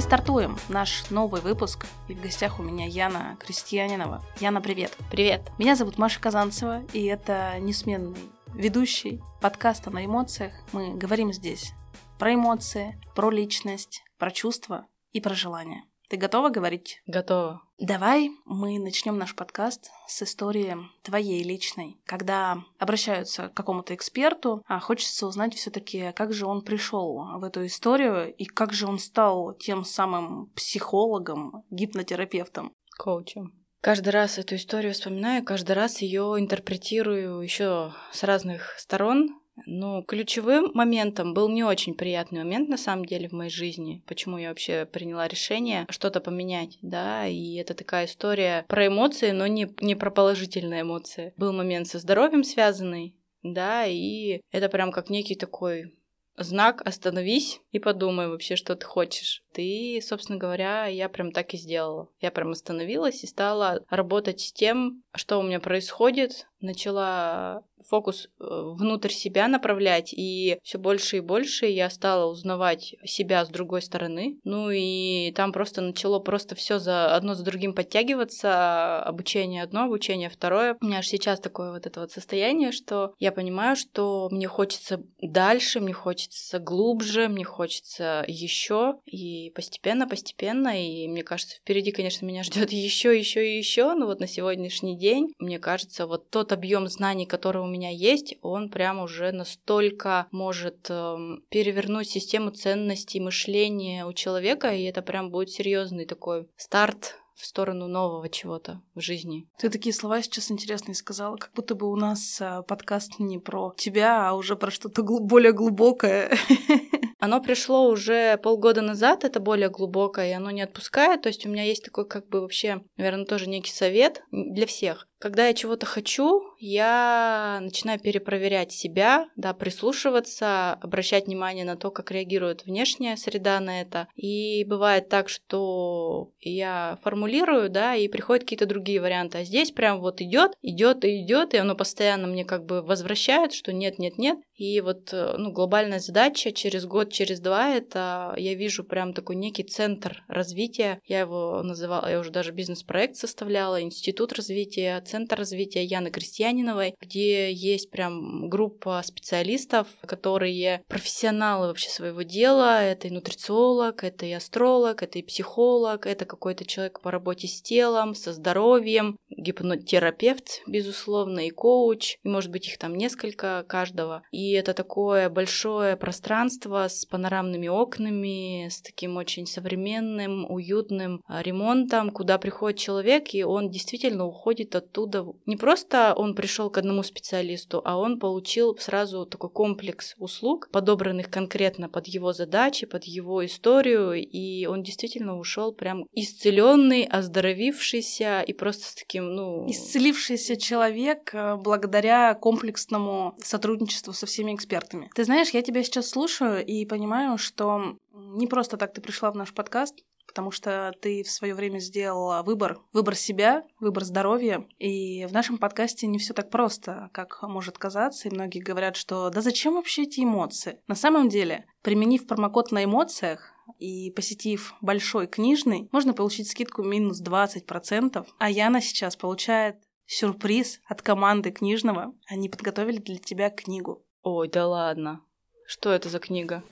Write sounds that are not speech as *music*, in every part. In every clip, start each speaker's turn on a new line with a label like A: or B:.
A: Мы стартуем наш новый выпуск, и в гостях у меня Яна Крестьянинова. Яна, привет.
B: Привет.
A: Меня зовут Маша Казанцева, и это несменный ведущий подкаста на эмоциях. Мы говорим здесь про эмоции, про личность, про чувства и про желания. Ты готова говорить?
B: Готова.
A: Давай мы начнем наш подкаст с истории твоей личной. Когда обращаются к какому-то эксперту, а хочется узнать все-таки, как же он пришел в эту историю и как же он стал тем самым психологом, гипнотерапевтом.
B: Коучем. Каждый раз эту историю вспоминаю, каждый раз ее интерпретирую еще с разных сторон, ну, ключевым моментом был не очень приятный момент, на самом деле, в моей жизни. Почему я вообще приняла решение что-то поменять, да, и это такая история про эмоции, но не, не про положительные эмоции. Был момент со здоровьем связанный, да, и это прям как некий такой знак «Остановись и подумай вообще, что ты хочешь». Ты, собственно говоря, я прям так и сделала. Я прям остановилась и стала работать с тем, что у меня происходит, начала фокус э, внутрь себя направлять, и все больше и больше я стала узнавать себя с другой стороны. Ну и там просто начало просто все за одно за другим подтягиваться, обучение одно, обучение второе. У меня аж сейчас такое вот это вот состояние, что я понимаю, что мне хочется дальше, мне хочется глубже, мне хочется еще, и постепенно, постепенно, и мне кажется, впереди, конечно, меня ждет *laughs* еще, еще и еще, но вот на сегодняшний день, мне кажется, вот тот объем знаний, который у меня есть, он прям уже настолько может э, перевернуть систему ценностей мышления у человека, и это прям будет серьезный такой старт в сторону нового чего-то в жизни.
A: Ты такие слова сейчас интересные сказала, как будто бы у нас э, подкаст не про тебя, а уже про что-то гл- более глубокое. *laughs*
B: Оно пришло уже полгода назад, это более глубокое, и оно не отпускает. То есть у меня есть такой как бы вообще, наверное, тоже некий совет для всех. Когда я чего-то хочу, я начинаю перепроверять себя, да, прислушиваться, обращать внимание на то, как реагирует внешняя среда на это. И бывает так, что я формулирую, да, и приходят какие-то другие варианты. А здесь прям вот идет, идет и идет, и оно постоянно мне как бы возвращает, что нет, нет, нет. И вот, ну, глобальная задача через год, через два, это я вижу прям такой некий центр развития. Я его называла, я уже даже бизнес-проект составляла, институт развития, Центр развития Яны Крестьяниновой, где есть прям группа специалистов, которые профессионалы вообще своего дела. Это и нутрициолог, это и астролог, это и психолог, это какой-то человек по работе с телом, со здоровьем, гипнотерапевт, безусловно, и коуч, и может быть их там несколько каждого. И это такое большое пространство с панорамными окнами, с таким очень современным, уютным а, ремонтом, куда приходит человек, и он действительно уходит оттуда оттуда не просто он пришел к одному специалисту, а он получил сразу такой комплекс услуг, подобранных конкретно под его задачи, под его историю, и он действительно ушел прям исцеленный, оздоровившийся и просто с таким, ну...
A: Исцелившийся человек э, благодаря комплексному сотрудничеству со всеми экспертами. Ты знаешь, я тебя сейчас слушаю и понимаю, что не просто так ты пришла в наш подкаст, потому что ты в свое время сделала выбор, выбор себя, выбор здоровья. И в нашем подкасте не все так просто, как может казаться. И многие говорят, что да зачем вообще эти эмоции? На самом деле, применив промокод на эмоциях, и посетив большой книжный, можно получить скидку минус 20%, а Яна сейчас получает сюрприз от команды книжного. Они подготовили для тебя книгу.
B: Ой, да ладно. Что это за книга?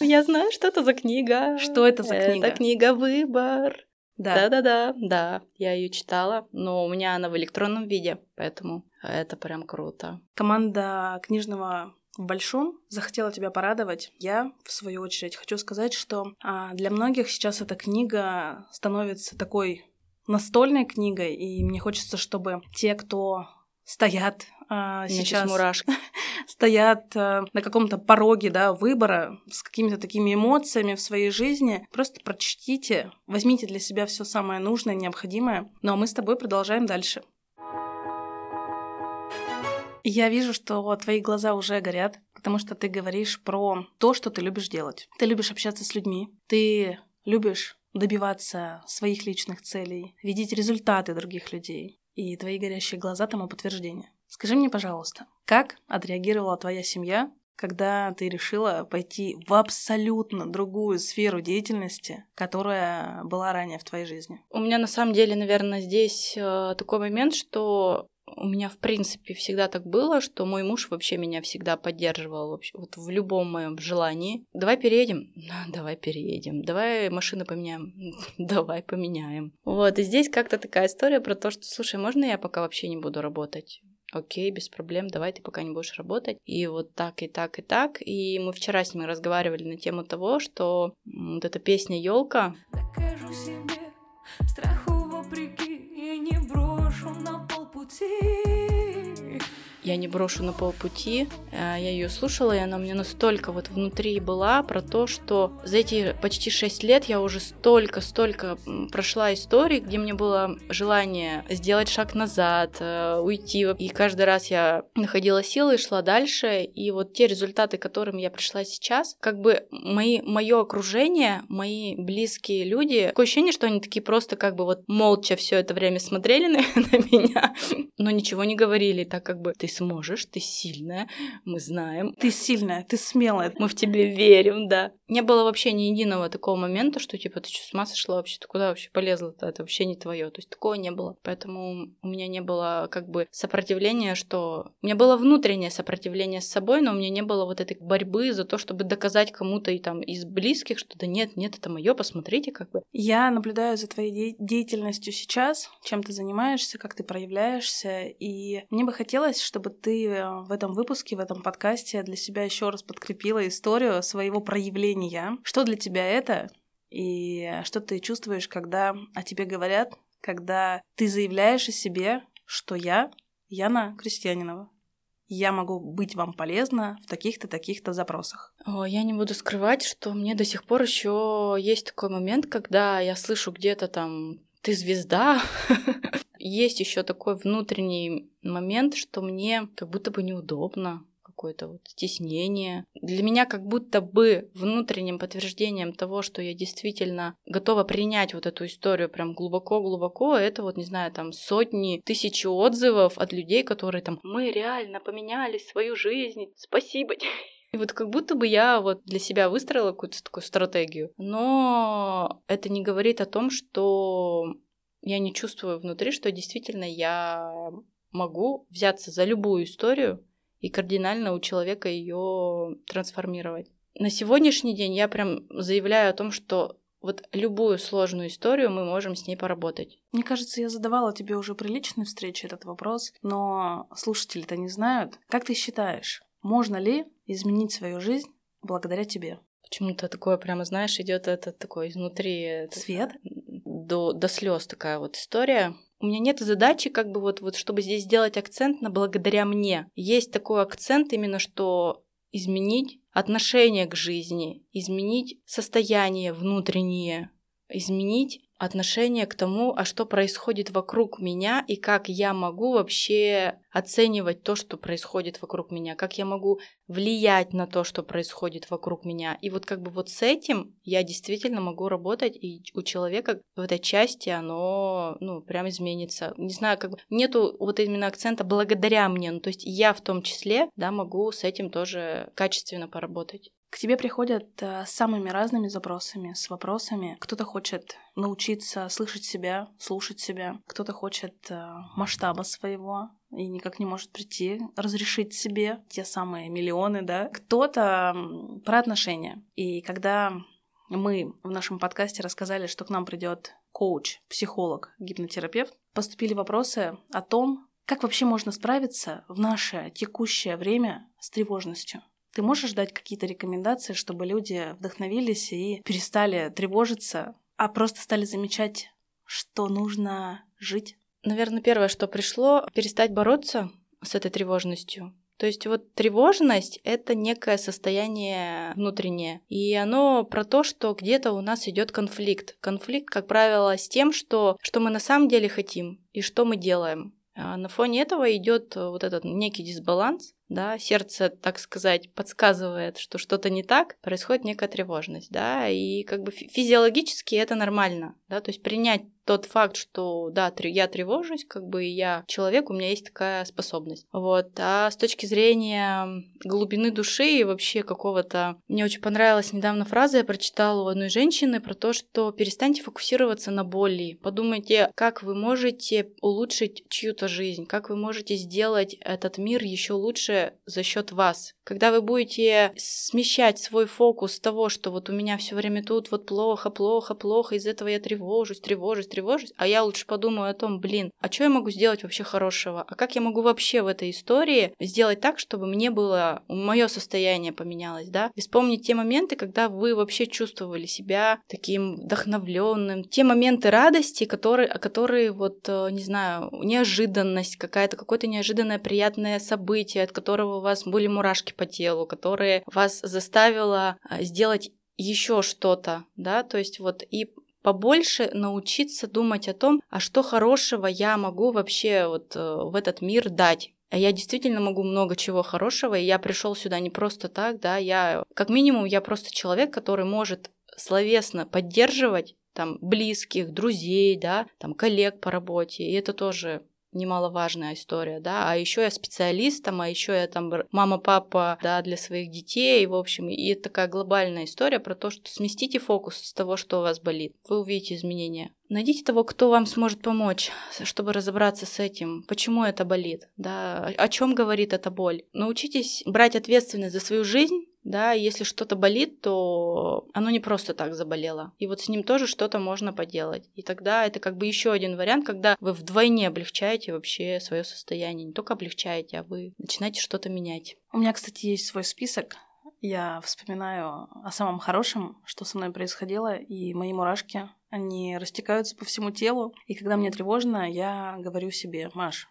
B: Я знаю, что это за книга.
A: Что это за книга?
B: Это книга «Выбор». Да. Да-да-да, да, я ее читала, но у меня она в электронном виде, поэтому это прям круто.
A: Команда книжного в большом захотела тебя порадовать. Я, в свою очередь, хочу сказать, что а, для многих сейчас эта книга становится такой настольной книгой, и мне хочется, чтобы те, кто стоят а, сейчас
B: мурашки. *laughs*
A: стоят а, на каком-то пороге да, выбора с какими-то такими эмоциями в своей жизни, просто прочтите, возьмите для себя все самое нужное, необходимое. Ну а мы с тобой продолжаем дальше. Я вижу, что твои глаза уже горят, потому что ты говоришь про то, что ты любишь делать. Ты любишь общаться с людьми, ты любишь добиваться своих личных целей, видеть результаты других людей. И твои горящие глаза тому подтверждение. Скажи мне, пожалуйста, как отреагировала твоя семья, когда ты решила пойти в абсолютно другую сферу деятельности, которая была ранее в твоей жизни?
B: У меня на самом деле, наверное, здесь э, такой момент, что у меня, в принципе, всегда так было, что мой муж вообще меня всегда поддерживал вообще, вот в любом моем желании. Давай переедем? *laughs* Давай переедем. Давай машины поменяем? *laughs* Давай поменяем. Вот, и здесь как-то такая история про то, что, слушай, можно я пока вообще не буду работать? Окей, без проблем, давай ты пока не будешь работать. И вот так, и так, и так. И мы вчера с ним разговаривали на тему того, что вот эта песня елка. Докажу себе страху вопреки, я не брошу на полпути я не брошу на полпути. Э, я ее слушала, и она у меня настолько вот внутри была про то, что за эти почти шесть лет я уже столько-столько прошла истории, где мне было желание сделать шаг назад, э, уйти. И каждый раз я находила силы и шла дальше. И вот те результаты, к которым я пришла сейчас, как бы мои, мое окружение, мои близкие люди, такое ощущение, что они такие просто как бы вот молча все это время смотрели *laughs* на, на меня, но ничего не говорили, так как бы ты сможешь, ты сильная, мы знаем.
A: Ты сильная, ты смелая.
B: Мы в тебе верим, да. Не было вообще ни единого такого момента, что типа ты что, с ума сошла вообще, ты куда вообще полезла-то, это вообще не твое. То есть такого не было. Поэтому у меня не было как бы сопротивления, что... У меня было внутреннее сопротивление с собой, но у меня не было вот этой борьбы за то, чтобы доказать кому-то и там из близких, что да нет, нет, это мое, посмотрите как бы.
A: Я наблюдаю за твоей де- деятельностью сейчас, чем ты занимаешься, как ты проявляешься, и мне бы хотелось, чтобы чтобы ты э, в этом выпуске, в этом подкасте для себя еще раз подкрепила историю своего проявления. Что для тебя это? И что ты чувствуешь, когда о тебе говорят, когда ты заявляешь о себе, что я Яна Крестьянинова. Я могу быть вам полезна в таких-то, таких-то запросах.
B: Я не буду скрывать, что мне до сих пор еще есть такой момент, когда я слышу где-то там ты звезда, *laughs* есть еще такой внутренний момент, что мне как будто бы неудобно какое-то вот стеснение. Для меня как будто бы внутренним подтверждением того, что я действительно готова принять вот эту историю прям глубоко-глубоко, это вот, не знаю, там сотни, тысячи отзывов от людей, которые там «Мы реально поменяли свою жизнь, спасибо И вот как будто бы я вот для себя выстроила какую-то такую стратегию. Но это не говорит о том, что я не чувствую внутри, что действительно я могу взяться за любую историю и кардинально у человека ее трансформировать. На сегодняшний день я прям заявляю о том, что вот любую сложную историю мы можем с ней поработать.
A: Мне кажется, я задавала тебе уже при личной встрече этот вопрос, но слушатели-то не знают. Как ты считаешь, можно ли изменить свою жизнь благодаря тебе?
B: Почему-то такое прямо, знаешь, идет это такой изнутри.
A: Свет?
B: До, до слез такая вот история. У меня нет задачи, как бы вот, вот, чтобы здесь сделать акцент на благодаря мне. Есть такой акцент именно, что изменить отношение к жизни, изменить состояние внутреннее, изменить отношение к тому, а что происходит вокруг меня и как я могу вообще оценивать то, что происходит вокруг меня, как я могу влиять на то, что происходит вокруг меня. И вот как бы вот с этим я действительно могу работать, и у человека в этой части оно, ну, прям изменится. Не знаю, как бы нету вот именно акцента благодаря мне, ну, то есть я в том числе, да, могу с этим тоже качественно поработать.
A: К тебе приходят э, с самыми разными запросами, с вопросами. Кто-то хочет научиться слышать себя, слушать себя. Кто-то хочет э, масштаба своего и никак не может прийти, разрешить себе те самые миллионы, да. Кто-то про отношения. И когда мы в нашем подкасте рассказали, что к нам придет коуч, психолог, гипнотерапевт, поступили вопросы о том, как вообще можно справиться в наше текущее время с тревожностью. Ты можешь дать какие-то рекомендации, чтобы люди вдохновились и перестали тревожиться, а просто стали замечать, что нужно жить?
B: Наверное, первое, что пришло, перестать бороться с этой тревожностью. То есть вот тревожность — это некое состояние внутреннее. И оно про то, что где-то у нас идет конфликт. Конфликт, как правило, с тем, что, что мы на самом деле хотим и что мы делаем. А на фоне этого идет вот этот некий дисбаланс, да, сердце, так сказать, подсказывает, что что-то не так, происходит некая тревожность, да, и как бы физиологически это нормально, да, то есть принять тот факт, что да, я тревожусь, как бы я человек, у меня есть такая способность. Вот. А с точки зрения глубины души и вообще какого-то... Мне очень понравилась недавно фраза, я прочитала у одной женщины про то, что перестаньте фокусироваться на боли. Подумайте, как вы можете улучшить чью-то жизнь, как вы можете сделать этот мир еще лучше за счет вас. Когда вы будете смещать свой фокус того, что вот у меня все время тут вот плохо, плохо, плохо, из этого я тревожусь, тревожусь, тревожусь, тревожусь, а я лучше подумаю о том, блин, а что я могу сделать вообще хорошего? А как я могу вообще в этой истории сделать так, чтобы мне было, мое состояние поменялось, да? И вспомнить те моменты, когда вы вообще чувствовали себя таким вдохновленным, те моменты радости, которые, которые вот, э, не знаю, неожиданность какая-то, какое-то неожиданное приятное событие, от которого у вас были мурашки по телу, которое вас заставило э, сделать еще что-то, да, то есть вот и побольше научиться думать о том, а что хорошего я могу вообще вот э, в этот мир дать. А я действительно могу много чего хорошего, и я пришел сюда не просто так, да, я, как минимум, я просто человек, который может словесно поддерживать там близких, друзей, да, там коллег по работе, и это тоже немаловажная история, да, а еще я специалист, там, а еще я там мама, папа, да, для своих детей, в общем, и это такая глобальная история про то, что сместите фокус с того, что у вас болит, вы увидите изменения. Найдите того, кто вам сможет помочь, чтобы разобраться с этим, почему это болит, да, о чем говорит эта боль. Научитесь брать ответственность за свою жизнь, да, если что-то болит, то оно не просто так заболело. И вот с ним тоже что-то можно поделать. И тогда это как бы еще один вариант, когда вы вдвойне облегчаете вообще свое состояние. Не только облегчаете, а вы начинаете что-то менять.
A: У меня, кстати, есть свой список. Я вспоминаю о самом хорошем, что со мной происходило, и мои мурашки, они растекаются по всему телу. И когда мне тревожно, я говорю себе, Маш,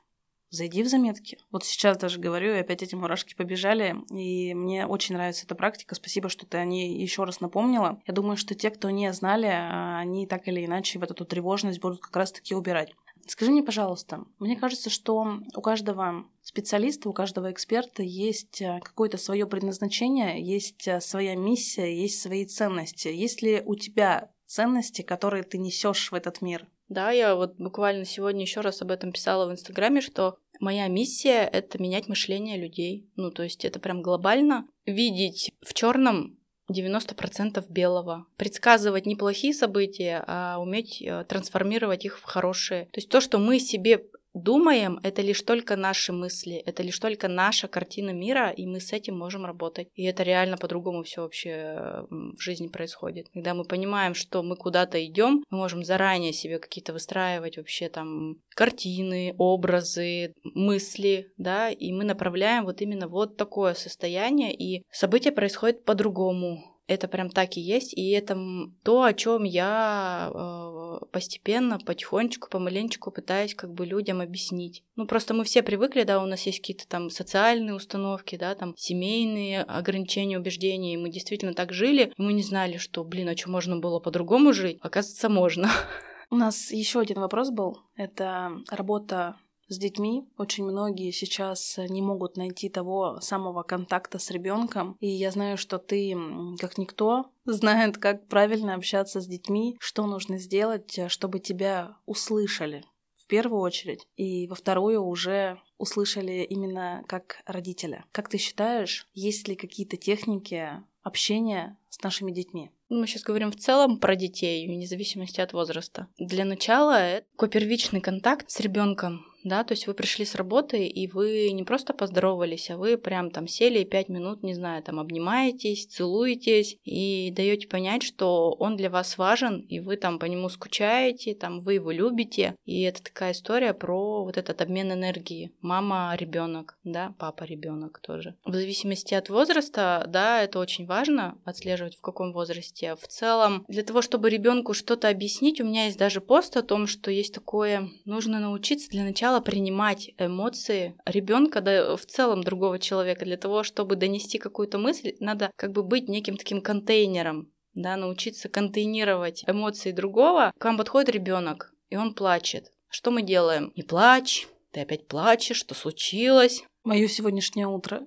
A: зайди в заметки. Вот сейчас даже говорю, и опять эти мурашки побежали, и мне очень нравится эта практика. Спасибо, что ты о ней еще раз напомнила. Я думаю, что те, кто не знали, а, они так или иначе вот эту тревожность будут как раз-таки убирать. Скажи мне, пожалуйста, мне кажется, что у каждого специалиста, у каждого эксперта есть а, какое-то свое предназначение, есть а, своя миссия, есть свои ценности. Есть ли у тебя ценности, которые ты несешь в этот мир?
B: Да, я вот буквально сегодня еще раз об этом писала в Инстаграме, что моя миссия — это менять мышление людей. Ну, то есть это прям глобально. Видеть в черном 90% белого. Предсказывать не плохие события, а уметь э, трансформировать их в хорошие. То есть то, что мы себе думаем, это лишь только наши мысли, это лишь только наша картина мира, и мы с этим можем работать. И это реально по-другому все вообще в жизни происходит. Когда мы понимаем, что мы куда-то идем, мы можем заранее себе какие-то выстраивать вообще там картины, образы, мысли, да, и мы направляем вот именно вот такое состояние, и события происходят по-другому это прям так и есть, и это то, о чем я э, постепенно, потихонечку, помаленечку пытаюсь как бы людям объяснить. Ну, просто мы все привыкли, да, у нас есть какие-то там социальные установки, да, там семейные ограничения, убеждения, и мы действительно так жили, и мы не знали, что, блин, а что можно было по-другому жить? Оказывается, можно.
A: У нас еще один вопрос был. Это работа с детьми. Очень многие сейчас не могут найти того самого контакта с ребенком. И я знаю, что ты, как никто, *laughs* знает, как правильно общаться с детьми, что нужно сделать, чтобы тебя услышали в первую очередь, и во вторую уже услышали именно как родителя. Как ты считаешь, есть ли какие-то техники общения с нашими детьми?
B: Мы сейчас говорим в целом про детей, вне зависимости от возраста. Для начала это первичный контакт с ребенком да, то есть вы пришли с работы, и вы не просто поздоровались, а вы прям там сели и пять минут, не знаю, там обнимаетесь, целуетесь и даете понять, что он для вас важен, и вы там по нему скучаете, там вы его любите, и это такая история про вот этот обмен энергии. Мама, ребенок, да, папа, ребенок тоже. В зависимости от возраста, да, это очень важно отслеживать в каком возрасте. В целом, для того, чтобы ребенку что-то объяснить, у меня есть даже пост о том, что есть такое, нужно научиться для начала сначала принимать эмоции ребенка, да в целом другого человека. Для того, чтобы донести какую-то мысль, надо как бы быть неким таким контейнером, да, научиться контейнировать эмоции другого. К вам подходит ребенок, и он плачет. Что мы делаем? Не плачь, ты опять плачешь, что случилось?
A: Мое сегодняшнее утро.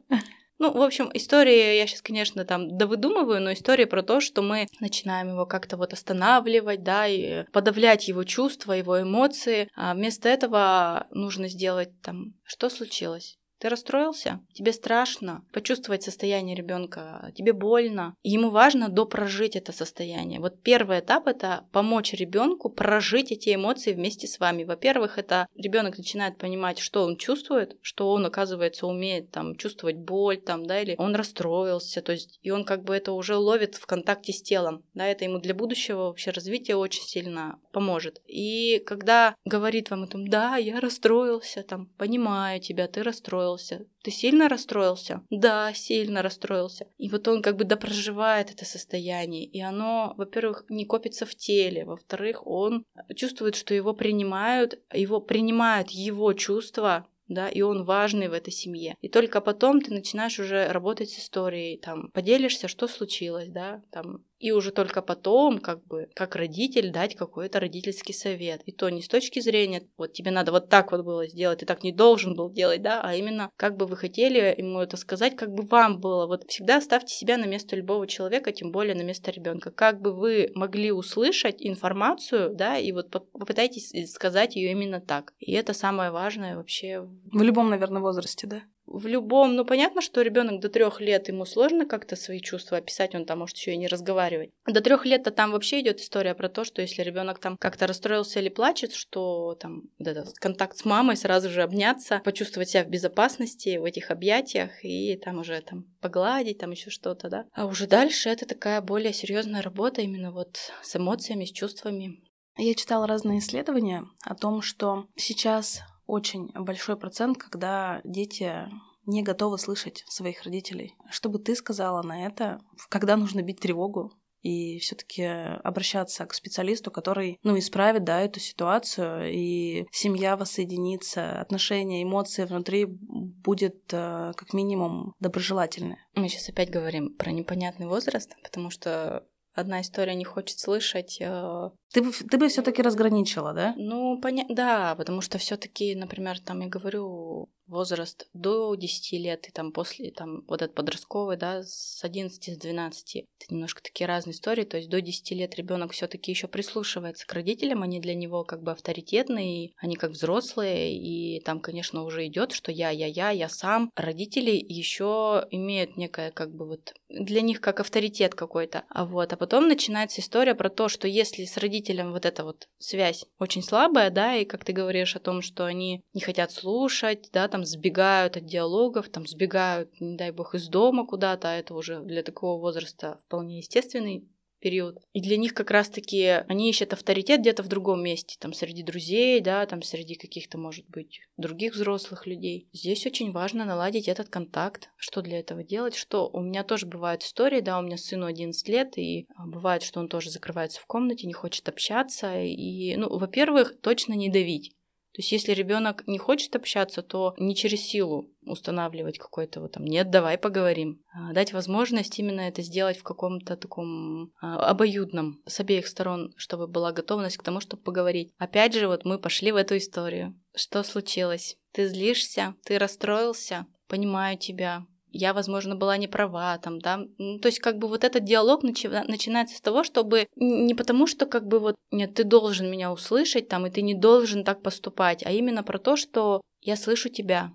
B: Ну, в общем, история, я сейчас, конечно, там довыдумываю, но история про то, что мы начинаем его как-то вот останавливать, да, и подавлять его чувства, его эмоции. А вместо этого нужно сделать там, что случилось? Ты расстроился? Тебе страшно почувствовать состояние ребенка, тебе больно. Ему важно допрожить это состояние. Вот первый этап это помочь ребенку прожить эти эмоции вместе с вами. Во-первых, это ребенок начинает понимать, что он чувствует, что он, оказывается, умеет там чувствовать боль, там, да, или он расстроился, то есть, и он как бы это уже ловит в контакте с телом, да, это ему для будущего вообще развития очень сильно поможет. И когда говорит вам о том, да, я расстроился, там, понимаю тебя, ты расстроился, расстроился. Ты сильно расстроился? Да, сильно расстроился. И вот он как бы допроживает это состояние. И оно, во-первых, не копится в теле. Во-вторых, он чувствует, что его принимают, его принимают его чувства, да, и он важный в этой семье. И только потом ты начинаешь уже работать с историей, там, поделишься, что случилось, да, там, и уже только потом, как бы, как родитель, дать какой-то родительский совет. И то не с точки зрения, вот тебе надо вот так вот было сделать, ты так не должен был делать, да, а именно, как бы вы хотели ему это сказать, как бы вам было. Вот всегда ставьте себя на место любого человека, тем более на место ребенка. Как бы вы могли услышать информацию, да, и вот попытайтесь сказать ее именно так. И это самое важное вообще.
A: В любом, наверное, возрасте, да?
B: В любом, ну понятно, что ребенок до трех лет ему сложно как-то свои чувства описать, он там может еще и не разговаривать. До трех лет-то там вообще идет история про то, что если ребенок там как-то расстроился или плачет, что там вот этот контакт с мамой сразу же обняться, почувствовать себя в безопасности в этих объятиях и там уже там погладить, там еще что-то, да. А уже дальше это такая более серьезная работа именно вот с эмоциями, с чувствами.
A: Я читала разные исследования о том, что сейчас очень большой процент, когда дети не готовы слышать своих родителей. Что бы ты сказала на это, когда нужно бить тревогу, и все-таки обращаться к специалисту, который, ну, исправит, да, эту ситуацию, и семья воссоединится, отношения, эмоции внутри будет э, как минимум доброжелательные.
B: Мы сейчас опять говорим про непонятный возраст, потому что одна история не хочет слышать. Э,
A: ты бы, ты бы все-таки разграничила, да?
B: Ну, поня... да, потому что все-таки, например, там я говорю, возраст до 10 лет и там после, там вот этот подростковый, да, с 11, с 12, это немножко такие разные истории, то есть до 10 лет ребенок все-таки еще прислушивается к родителям, они для него как бы авторитетные, они как взрослые, и там, конечно, уже идет, что я, я, я, я сам. Родители еще имеют некое как бы вот для них как авторитет какой-то, а вот, а потом начинается история про то, что если с родителем вот эта вот связь очень слабая, да, и как ты говоришь о том, что они не хотят слушать, да, там сбегают от диалогов, там сбегают, не дай бог, из дома куда-то, а это уже для такого возраста вполне естественный период. И для них как раз-таки они ищут авторитет где-то в другом месте, там среди друзей, да, там среди каких-то, может быть, других взрослых людей. Здесь очень важно наладить этот контакт. Что для этого делать? Что у меня тоже бывают истории, да, у меня сыну 11 лет, и а, бывает, что он тоже закрывается в комнате, не хочет общаться. И, ну, во-первых, точно не давить. То есть, если ребенок не хочет общаться, то не через силу устанавливать какой-то вот там нет, давай поговорим. А дать возможность именно это сделать в каком-то таком а, обоюдном с обеих сторон, чтобы была готовность к тому, чтобы поговорить. Опять же, вот мы пошли в эту историю. Что случилось? Ты злишься? Ты расстроился? Понимаю тебя я, возможно, была не права, там, да. Ну, то есть, как бы вот этот диалог начи- начинается с того, чтобы не потому, что как бы вот нет, ты должен меня услышать, там, и ты не должен так поступать, а именно про то, что я слышу тебя,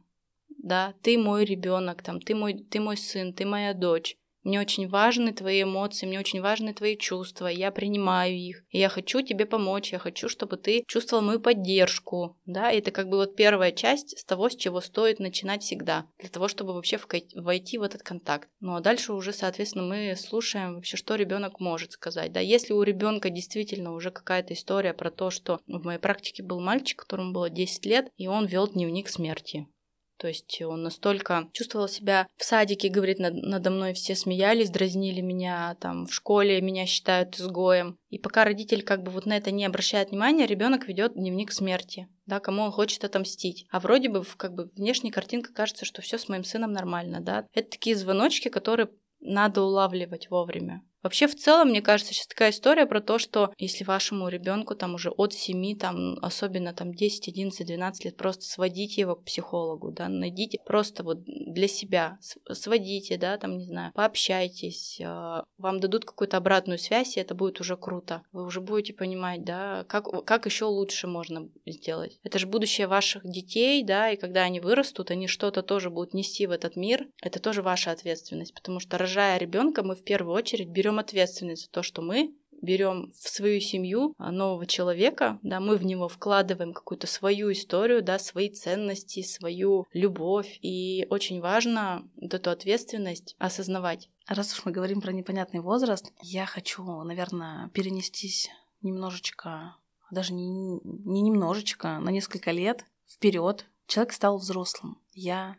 B: да, ты мой ребенок, там, ты мой, ты мой сын, ты моя дочь. Мне очень важны твои эмоции, мне очень важны твои чувства, я принимаю их. И я хочу тебе помочь, я хочу, чтобы ты чувствовал мою поддержку. Да, это как бы вот первая часть с того, с чего стоит начинать всегда, для того, чтобы вообще войти в этот контакт. Ну а дальше уже, соответственно, мы слушаем вообще, что ребенок может сказать. Да, если у ребенка действительно уже какая-то история про то, что в моей практике был мальчик, которому было 10 лет, и он вел дневник смерти. То есть он настолько чувствовал себя в садике, говорит, над, надо мной все смеялись, дразнили меня, там в школе меня считают изгоем. И пока родитель как бы вот на это не обращает внимания, ребенок ведет дневник смерти, да, кому он хочет отомстить. А вроде бы как бы внешняя картинка кажется, что все с моим сыном нормально, да. Это такие звоночки, которые надо улавливать вовремя. Вообще, в целом, мне кажется, сейчас такая история про то, что если вашему ребенку там уже от 7, там, особенно там 10, 11, 12 лет, просто сводите его к психологу, да, найдите просто вот для себя, сводите, да, там, не знаю, пообщайтесь, а, вам дадут какую-то обратную связь, и это будет уже круто. Вы уже будете понимать, да, как, как еще лучше можно сделать. Это же будущее ваших детей, да, и когда они вырастут, они что-то тоже будут нести в этот мир. Это тоже ваша ответственность, потому что рожая ребенка, мы в первую очередь берем ответственность за то, что мы берем в свою семью а, нового человека, да, мы в него вкладываем какую-то свою историю, да, свои ценности, свою любовь, и очень важно вот эту ответственность осознавать.
A: Раз уж мы говорим про непонятный возраст, я хочу, наверное, перенестись немножечко, даже не, не немножечко, на несколько лет вперед. Человек стал взрослым. Я,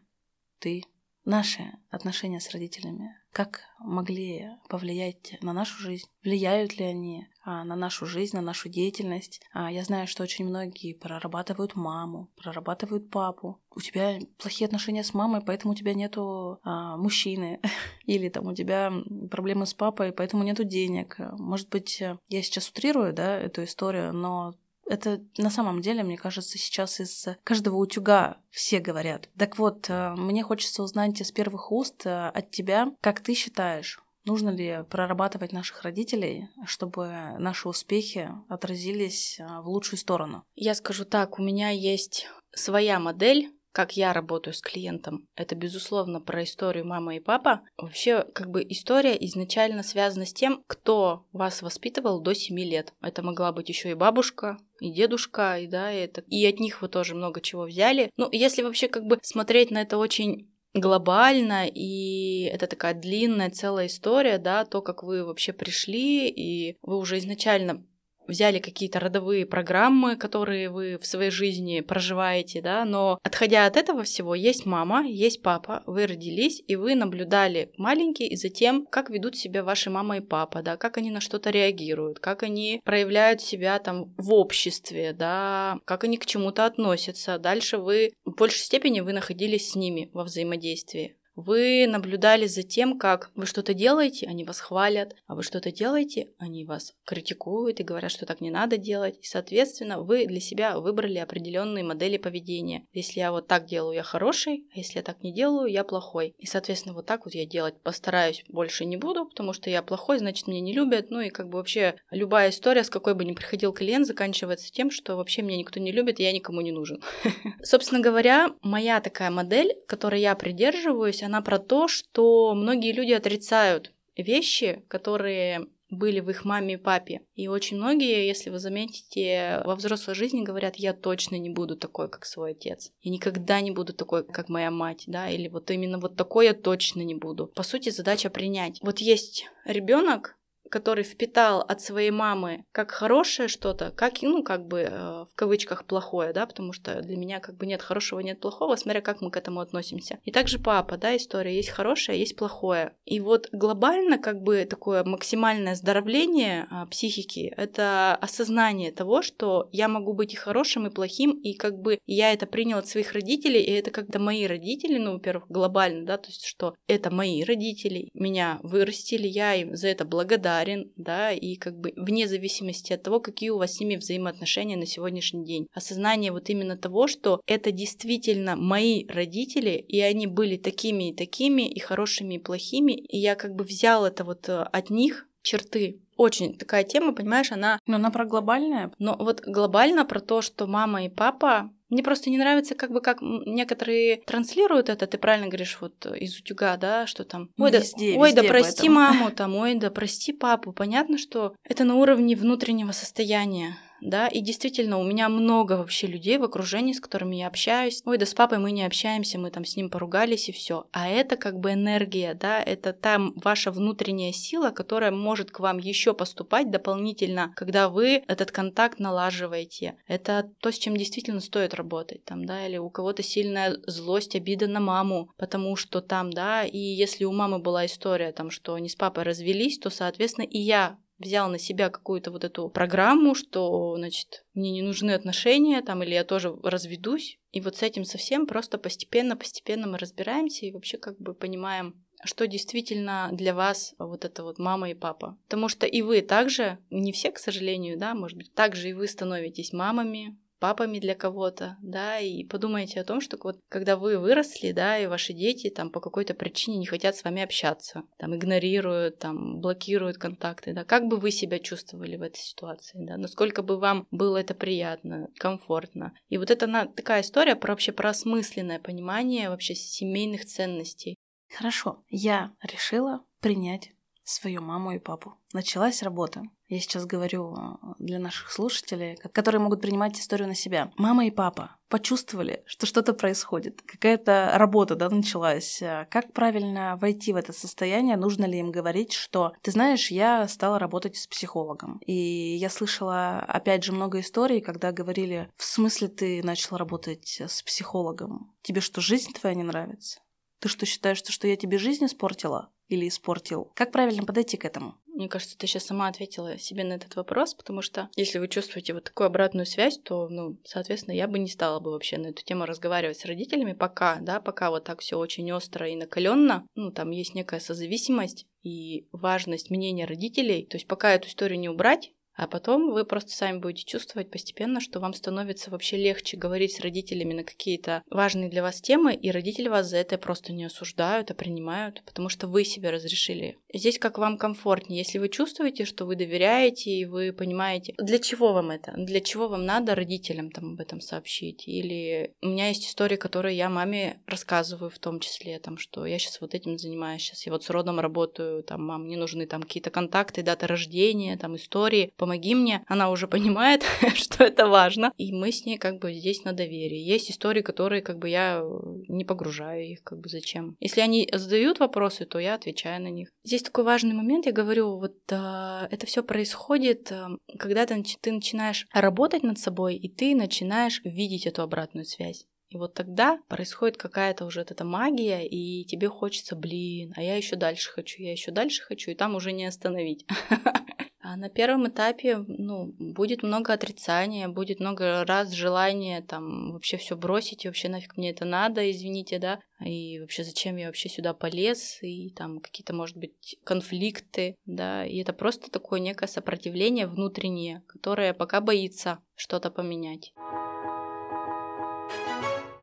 A: ты, наши отношения с родителями, как могли повлиять на нашу жизнь, влияют ли они а, на нашу жизнь, на нашу деятельность. А, я знаю, что очень многие прорабатывают маму, прорабатывают папу. У тебя плохие отношения с мамой, поэтому у тебя нету а, мужчины. *laughs* Или там у тебя проблемы с папой, поэтому нету денег. Может быть, я сейчас утрирую, да, эту историю, но это на самом деле, мне кажется, сейчас из каждого утюга все говорят. Так вот, э, мне хочется узнать из первых уст э, от тебя, как ты считаешь, Нужно ли прорабатывать наших родителей, чтобы наши успехи отразились э, в лучшую сторону?
B: Я скажу так, у меня есть своя модель как я работаю с клиентом, это, безусловно, про историю мама и папа. Вообще, как бы история изначально связана с тем, кто вас воспитывал до 7 лет. Это могла быть еще и бабушка, и дедушка, и да, и, это... и от них вы тоже много чего взяли. Ну, если вообще как бы смотреть на это очень глобально, и это такая длинная целая история, да, то, как вы вообще пришли, и вы уже изначально взяли какие-то родовые программы, которые вы в своей жизни проживаете, да, но отходя от этого всего, есть мама, есть папа, вы родились, и вы наблюдали маленькие, и затем, как ведут себя ваши мама и папа, да, как они на что-то реагируют, как они проявляют себя там в обществе, да, как они к чему-то относятся. Дальше вы в большей степени вы находились с ними во взаимодействии. Вы наблюдали за тем, как вы что-то делаете, они вас хвалят, а вы что-то делаете, они вас критикуют и говорят, что так не надо делать. И, соответственно, вы для себя выбрали определенные модели поведения. Если я вот так делаю, я хороший, а если я так не делаю, я плохой. И, соответственно, вот так вот я делать постараюсь больше не буду, потому что я плохой, значит, меня не любят. Ну и как бы вообще любая история, с какой бы ни приходил клиент, заканчивается тем, что вообще меня никто не любит, и я никому не нужен. *laughs* Собственно говоря, моя такая модель, которой я придерживаюсь, она про то, что многие люди отрицают вещи, которые были в их маме и папе. И очень многие, если вы заметите, во взрослой жизни говорят, я точно не буду такой, как свой отец. Я никогда не буду такой, как моя мать, да, или вот именно вот такой я точно не буду. По сути, задача принять. Вот есть ребенок, который впитал от своей мамы как хорошее что-то, как, ну, как бы э, в кавычках плохое, да, потому что для меня как бы нет хорошего, нет плохого, смотря как мы к этому относимся. И также папа, да, история, есть хорошее, есть плохое. И вот глобально как бы такое максимальное оздоровление а, психики — это осознание того, что я могу быть и хорошим, и плохим, и как бы я это принял от своих родителей, и это когда мои родители, ну, во-первых, глобально, да, то есть что это мои родители, меня вырастили, я им за это благодарна, благодарен, да, и как бы вне зависимости от того, какие у вас с ними взаимоотношения на сегодняшний день. Осознание вот именно того, что это действительно мои родители, и они были такими и такими, и хорошими, и плохими, и я как бы взял это вот э, от них, черты. Очень такая тема, понимаешь, она...
A: Но она про глобальное.
B: Но вот глобально про то, что мама и папа мне просто не нравится, как бы как некоторые транслируют это. Ты правильно говоришь, вот из утюга, да, что там. Ой, везде, да, ой, да прости поэтому. маму, там, ой, да прости папу. Понятно, что это на уровне внутреннего состояния да, и действительно у меня много вообще людей в окружении, с которыми я общаюсь. Ой, да с папой мы не общаемся, мы там с ним поругались и все. А это как бы энергия, да, это там ваша внутренняя сила, которая может к вам еще поступать дополнительно, когда вы этот контакт налаживаете. Это то, с чем действительно стоит работать, там, да, или у кого-то сильная злость, обида на маму, потому что там, да, и если у мамы была история, там, что они с папой развелись, то, соответственно, и я взял на себя какую-то вот эту программу, что, значит, мне не нужны отношения, там, или я тоже разведусь. И вот с этим совсем просто постепенно-постепенно мы разбираемся и вообще как бы понимаем, что действительно для вас вот это вот мама и папа. Потому что и вы также, не все, к сожалению, да, может быть, также и вы становитесь мамами, папами для кого-то, да, и подумайте о том, что вот когда вы выросли, да, и ваши дети там по какой-то причине не хотят с вами общаться, там игнорируют, там блокируют контакты, да, как бы вы себя чувствовали в этой ситуации, да, насколько бы вам было это приятно, комфортно. И вот это она, такая история про вообще про осмысленное понимание вообще семейных ценностей.
A: Хорошо, я решила принять свою маму и папу. Началась работа. Я сейчас говорю э, для наших слушателей, которые могут принимать историю на себя. Мама и папа почувствовали, что что-то происходит, какая-то работа да, началась. Э, как правильно войти в это состояние? Нужно ли им говорить, что, ты знаешь, я стала работать с психологом. И я слышала, опять же, много историй, когда говорили, в смысле ты начал работать с психологом? Тебе что, жизнь твоя не нравится? Ты что, считаешь, что я тебе жизнь испортила? Или испортил? Как правильно подойти к этому?
B: Мне кажется, ты сейчас сама ответила себе на этот вопрос, потому что если вы чувствуете вот такую обратную связь, то, ну, соответственно, я бы не стала бы вообще на эту тему разговаривать с родителями пока, да, пока вот так все очень остро и накаленно, ну, там есть некая созависимость и важность мнения родителей. То есть пока эту историю не убрать, а потом вы просто сами будете чувствовать постепенно, что вам становится вообще легче говорить с родителями на какие-то важные для вас темы, и родители вас за это просто не осуждают, а принимают, потому что вы себе разрешили. Здесь как вам комфортнее. Если вы чувствуете, что вы доверяете, и вы понимаете, для чего вам это, для чего вам надо родителям там об этом сообщить. Или у меня есть истории, которые я маме рассказываю в том числе, там, что я сейчас вот этим занимаюсь, сейчас я вот с родом работаю, там, мам, мне нужны там какие-то контакты, дата рождения, там, истории, помоги мне. Она уже понимает, *laughs* что это важно. И мы с ней как бы здесь на доверии. Есть истории, которые как бы я не погружаю их, как бы зачем. Если они задают вопросы, то я отвечаю на них. Здесь такой важный момент, я говорю, вот а, это все происходит, а, когда ты, ты начинаешь работать над собой, и ты начинаешь видеть эту обратную связь. И вот тогда происходит какая-то уже эта магия, и тебе хочется, блин, а я еще дальше хочу, я еще дальше хочу, и там уже не остановить. *laughs* А на первом этапе, ну, будет много отрицания, будет много раз желания там вообще все бросить, и вообще нафиг мне это надо, извините, да, и вообще зачем я вообще сюда полез, и там какие-то, может быть, конфликты, да, и это просто такое некое сопротивление внутреннее, которое пока боится что-то поменять.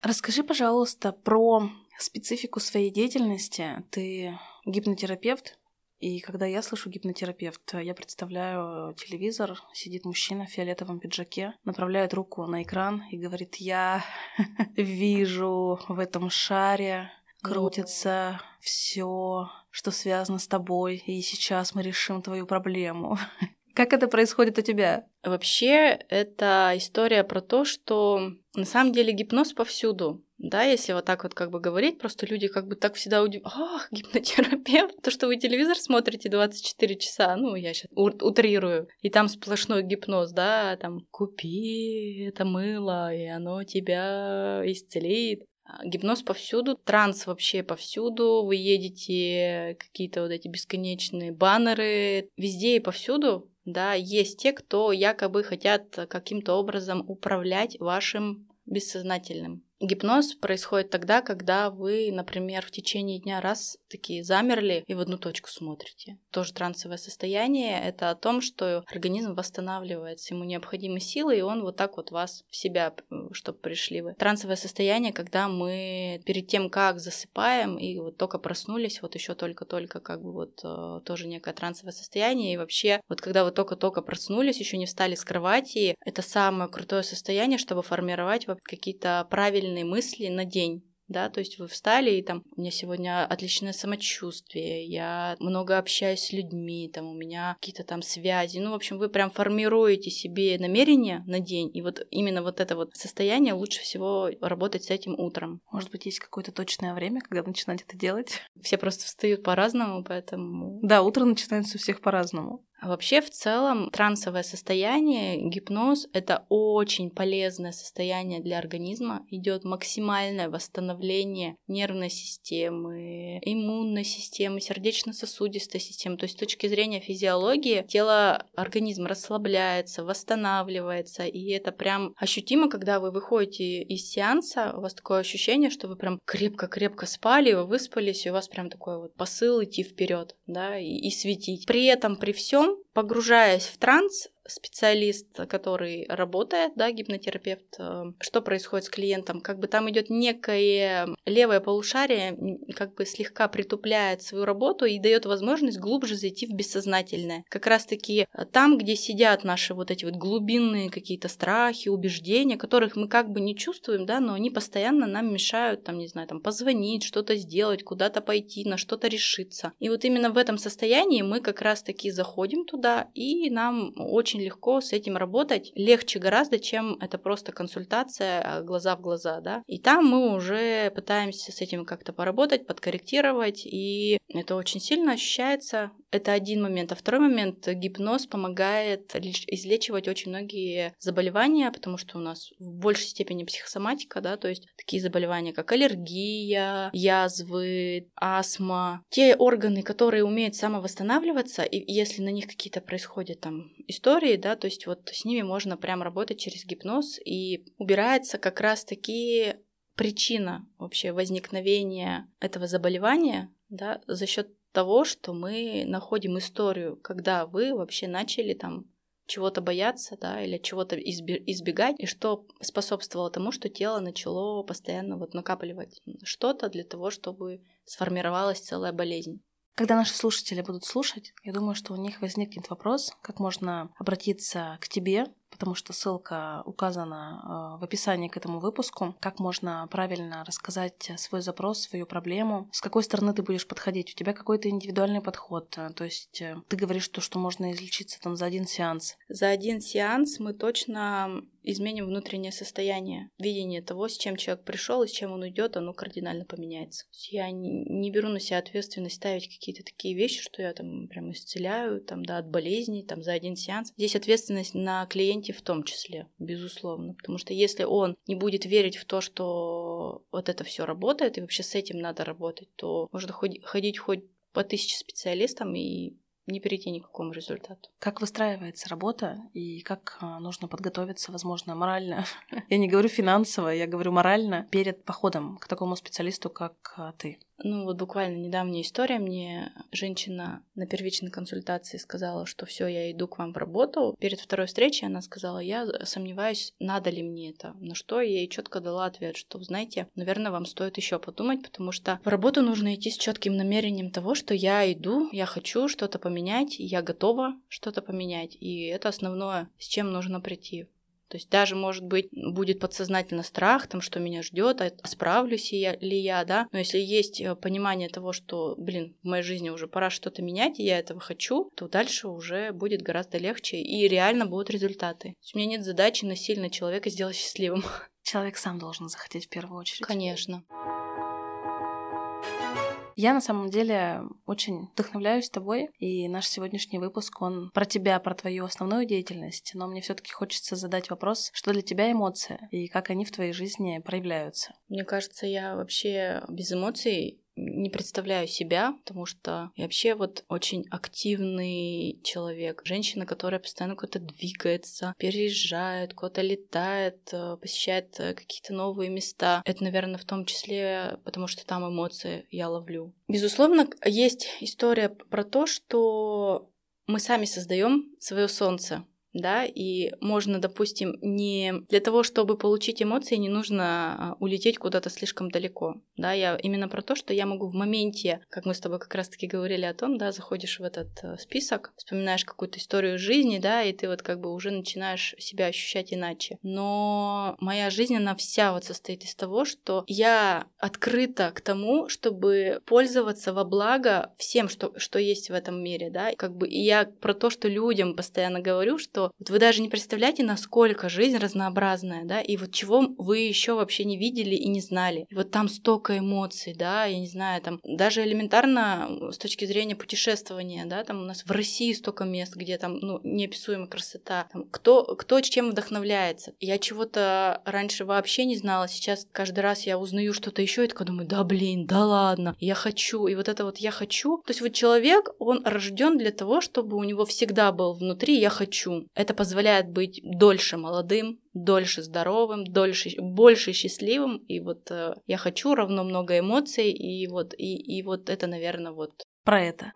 A: Расскажи, пожалуйста, про специфику своей деятельности. Ты гипнотерапевт, и когда я слышу гипнотерапевт, я представляю телевизор, сидит мужчина в фиолетовом пиджаке, направляет руку на экран и говорит, я *laughs* вижу в этом шаре крутится все, что связано с тобой, и сейчас мы решим твою проблему. *laughs* Как это происходит у тебя?
B: Вообще, это история про то, что на самом деле гипноз повсюду. Да, если вот так вот как бы говорить, просто люди как бы так всегда удивляются. Ах, гипнотерапевт, *laughs* то, что вы телевизор смотрите 24 часа, ну, я сейчас утрирую, и там сплошной гипноз, да, там, купи это мыло, и оно тебя исцелит. А, гипноз повсюду, транс вообще повсюду, вы едете какие-то вот эти бесконечные баннеры, везде и повсюду, да, есть те, кто якобы хотят каким-то образом управлять вашим бессознательным. Гипноз происходит тогда, когда вы, например, в течение дня раз такие замерли и в одну точку смотрите. Тоже трансовое состояние — это о том, что организм восстанавливается, ему необходимы силы, и он вот так вот вас в себя, чтобы пришли вы. Трансовое состояние, когда мы перед тем, как засыпаем, и вот только проснулись, вот еще только-только как бы вот э, тоже некое трансовое состояние, и вообще вот когда вы только-только проснулись, еще не встали с кровати, это самое крутое состояние, чтобы формировать какие-то правильные правильные мысли на день да, то есть вы встали, и там у меня сегодня отличное самочувствие, я много общаюсь с людьми, там у меня какие-то там связи, ну, в общем, вы прям формируете себе намерение на день, и вот именно вот это вот состояние лучше всего работать с этим утром.
A: Может быть, есть какое-то точное время, когда начинать это делать?
B: Все просто встают по-разному, поэтому...
A: Да, утро начинается у всех по-разному.
B: А вообще, в целом, трансовое состояние, гипноз — это очень полезное состояние для организма. Идет максимальное восстановление нервной системы, иммунной системы, сердечно-сосудистой системы. То есть с точки зрения физиологии тело, организм расслабляется, восстанавливается, и это прям ощутимо, когда вы выходите из сеанса, у вас такое ощущение, что вы прям крепко-крепко спали, вы выспались, и у вас прям такой вот посыл идти вперед, да, и, и светить. При этом, при всем, погружаясь в транс, специалист, который работает, да, гипнотерапевт, э, что происходит с клиентом, как бы там идет некое левое полушарие, как бы слегка притупляет свою работу и дает возможность глубже зайти в бессознательное. Как раз таки э, там, где сидят наши вот эти вот глубинные какие-то страхи, убеждения, которых мы как бы не чувствуем, да, но они постоянно нам мешают, там, не знаю, там, позвонить, что-то сделать, куда-то пойти, на что-то решиться. И вот именно в этом состоянии мы как раз таки заходим туда, и нам очень очень легко с этим работать, легче гораздо, чем это просто консультация а, глаза в глаза, да. И там мы уже пытаемся с этим как-то поработать, подкорректировать, и это очень сильно ощущается. Это один момент. А второй момент, гипноз помогает излечивать очень многие заболевания, потому что у нас в большей степени психосоматика, да, то есть такие заболевания, как аллергия, язвы, астма, те органы, которые умеют самовосстанавливаться, и если на них какие-то происходят там истории, да, то есть вот с ними можно прям работать через гипноз, и убирается как раз-таки причина вообще возникновения этого заболевания, да, за счет того, что мы находим историю, когда вы вообще начали там чего-то бояться, да, или чего-то избегать, и что способствовало тому, что тело начало постоянно вот накапливать что-то для того, чтобы сформировалась целая болезнь.
A: Когда наши слушатели будут слушать, я думаю, что у них возникнет вопрос, как можно обратиться к тебе, потому что ссылка указана э, в описании к этому выпуску, как можно правильно рассказать свой запрос, свою проблему, с какой стороны ты будешь подходить, у тебя какой-то индивидуальный подход, то есть э, ты говоришь то, что можно излечиться там за один сеанс.
B: За один сеанс мы точно изменим внутреннее состояние, видение того, с чем человек пришел и с чем он уйдет, оно кардинально поменяется. Я не беру на себя ответственность ставить какие-то такие вещи, что я там прям исцеляю там, да, от болезней там, за один сеанс. Здесь ответственность на клиенте в том числе, безусловно. Потому что если он не будет верить в то, что вот это все работает, и вообще с этим надо работать, то можно ходить хоть по тысяче специалистам и не перейти ни к какому результату.
A: Как выстраивается работа и как а, нужно подготовиться, возможно, морально? *laughs* я не говорю финансово, я говорю морально перед походом к такому специалисту, как а, ты.
B: Ну вот буквально недавняя история. Мне женщина на первичной консультации сказала, что все, я иду к вам в работу. Перед второй встречей она сказала, я сомневаюсь, надо ли мне это. На что я ей четко дала ответ, что, знаете, наверное, вам стоит еще подумать, потому что в работу нужно идти с четким намерением того, что я иду, я хочу что-то поменять, я готова что-то поменять. И это основное, с чем нужно прийти. То есть даже, может быть, будет подсознательно страх, там, что меня ждет, а справлюсь я, ли я, да. Но если есть э, понимание того, что, блин, в моей жизни уже пора что-то менять, и я этого хочу, то дальше уже будет гораздо легче, и реально будут результаты. То есть у меня нет задачи насильно человека сделать счастливым.
A: Человек сам должен захотеть в первую очередь.
B: Конечно.
A: Я на самом деле очень вдохновляюсь тобой, и наш сегодняшний выпуск, он про тебя, про твою основную деятельность, но мне все таки хочется задать вопрос, что для тебя эмоции и как они в твоей жизни проявляются?
B: Мне кажется, я вообще без эмоций не представляю себя, потому что я вообще вот очень активный человек. Женщина, которая постоянно куда-то двигается, переезжает, куда-то летает, э, посещает э, какие-то новые места. Это, наверное, в том числе потому, что там эмоции я ловлю. Безусловно, есть история про то, что мы сами создаем свое солнце да, и можно, допустим, не для того, чтобы получить эмоции, не нужно а, улететь куда-то слишком далеко, да, я именно про то, что я могу в моменте, как мы с тобой как раз-таки говорили о том, да, заходишь в этот э, список, вспоминаешь какую-то историю жизни, да, и ты вот как бы уже начинаешь себя ощущать иначе. Но моя жизнь, она вся вот состоит из того, что я открыта к тому, чтобы пользоваться во благо всем, что, что есть в этом мире, да, как бы и я про то, что людям постоянно говорю, что вот вы даже не представляете, насколько жизнь разнообразная, да, и вот чего вы еще вообще не видели и не знали. И вот там столько эмоций, да, я не знаю, там даже элементарно с точки зрения путешествования, да, там у нас в России столько мест, где там, ну, неописуемая красота. Там, кто, кто чем вдохновляется. Я чего-то раньше вообще не знала, сейчас каждый раз я узнаю что-то еще и такая думаю, да блин, да ладно, я хочу. И вот это вот я хочу. То есть вот человек, он рожден для того, чтобы у него всегда был внутри я хочу. Это позволяет быть дольше молодым, дольше здоровым, дольше, больше счастливым. И вот э, я хочу равно много эмоций. И вот, и, и вот это, наверное, вот
A: про это.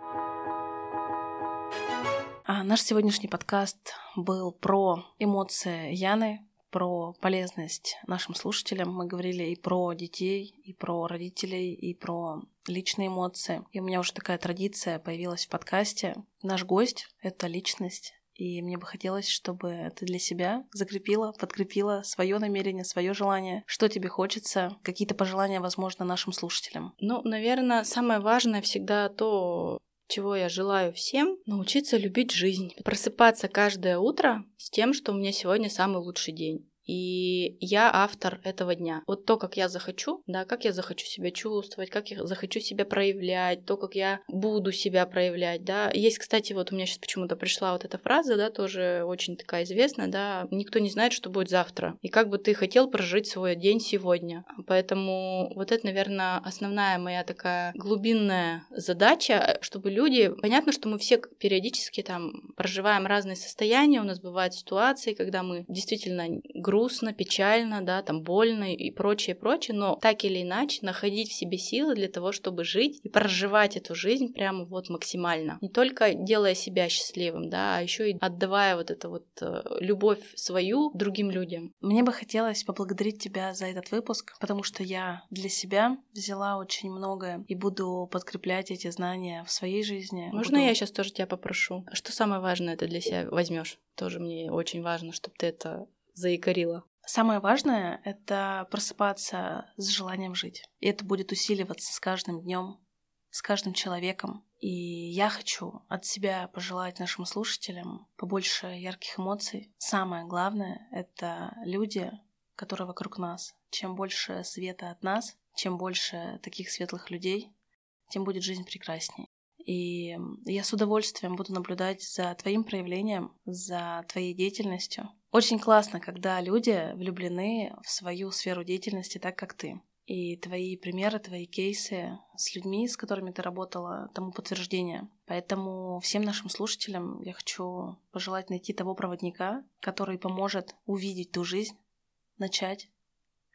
A: А наш сегодняшний подкаст был про эмоции Яны, про полезность нашим слушателям. Мы говорили и про детей, и про родителей, и про личные эмоции. И у меня уже такая традиция появилась в подкасте. Наш гость — это личность, и мне бы хотелось, чтобы ты для себя закрепила, подкрепила свое намерение, свое желание, что тебе хочется, какие-то пожелания, возможно, нашим слушателям.
B: Ну, наверное, самое важное всегда то, чего я желаю всем, научиться любить жизнь. Просыпаться каждое утро с тем, что у меня сегодня самый лучший день. И я автор этого дня. Вот то, как я захочу, да, как я захочу себя чувствовать, как я захочу себя проявлять, то, как я буду себя проявлять, да. Есть, кстати, вот у меня сейчас почему-то пришла вот эта фраза, да, тоже очень такая известная, да, никто не знает, что будет завтра. И как бы ты хотел прожить свой день сегодня. Поэтому вот это, наверное, основная моя такая глубинная задача, чтобы люди... Понятно, что мы все периодически там проживаем разные состояния, у нас бывают ситуации, когда мы действительно грустно грустно, печально, да, там больно и прочее, прочее, но так или иначе находить в себе силы для того, чтобы жить и проживать эту жизнь прямо вот максимально. Не только делая себя счастливым, да, а еще и отдавая вот эту вот э, любовь свою другим людям.
A: Мне бы хотелось поблагодарить тебя за этот выпуск, потому что я для себя взяла очень многое и буду подкреплять эти знания в своей жизни.
B: Можно
A: буду...
B: я сейчас тоже тебя попрошу? Что самое важное ты для себя возьмешь? Тоже мне очень важно, чтобы ты это заикарила?
A: Самое важное — это просыпаться с желанием жить. И это будет усиливаться с каждым днем, с каждым человеком. И я хочу от себя пожелать нашим слушателям побольше ярких эмоций. Самое главное — это люди, которые вокруг нас. Чем больше света от нас, чем больше таких светлых людей, тем будет жизнь прекраснее. И я с удовольствием буду наблюдать за твоим проявлением, за твоей деятельностью. Очень классно, когда люди влюблены в свою сферу деятельности так, как ты. И твои примеры, твои кейсы с людьми, с которыми ты работала, тому подтверждение. Поэтому всем нашим слушателям я хочу пожелать найти того проводника, который поможет увидеть ту жизнь, начать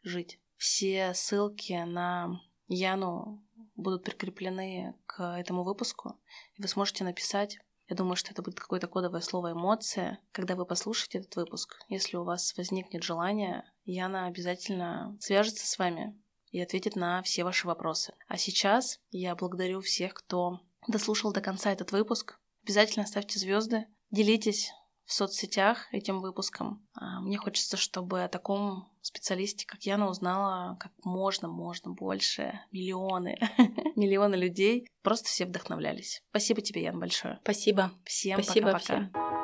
A: жить. Все ссылки на Яну будут прикреплены к этому выпуску, и вы сможете написать. Я думаю, что это будет какое-то кодовое слово «эмоция». Когда вы послушаете этот выпуск, если у вас возникнет желание, Яна обязательно свяжется с вами и ответит на все ваши вопросы. А сейчас я благодарю всех, кто дослушал до конца этот выпуск. Обязательно ставьте звезды, делитесь в соцсетях этим выпуском. А, мне хочется, чтобы о таком специалисте, как Яна, узнала как можно, можно больше. Миллионы, *laughs* миллионы людей. Просто все вдохновлялись. Спасибо тебе, Ян, большое.
B: Спасибо.
A: Всем пока-пока.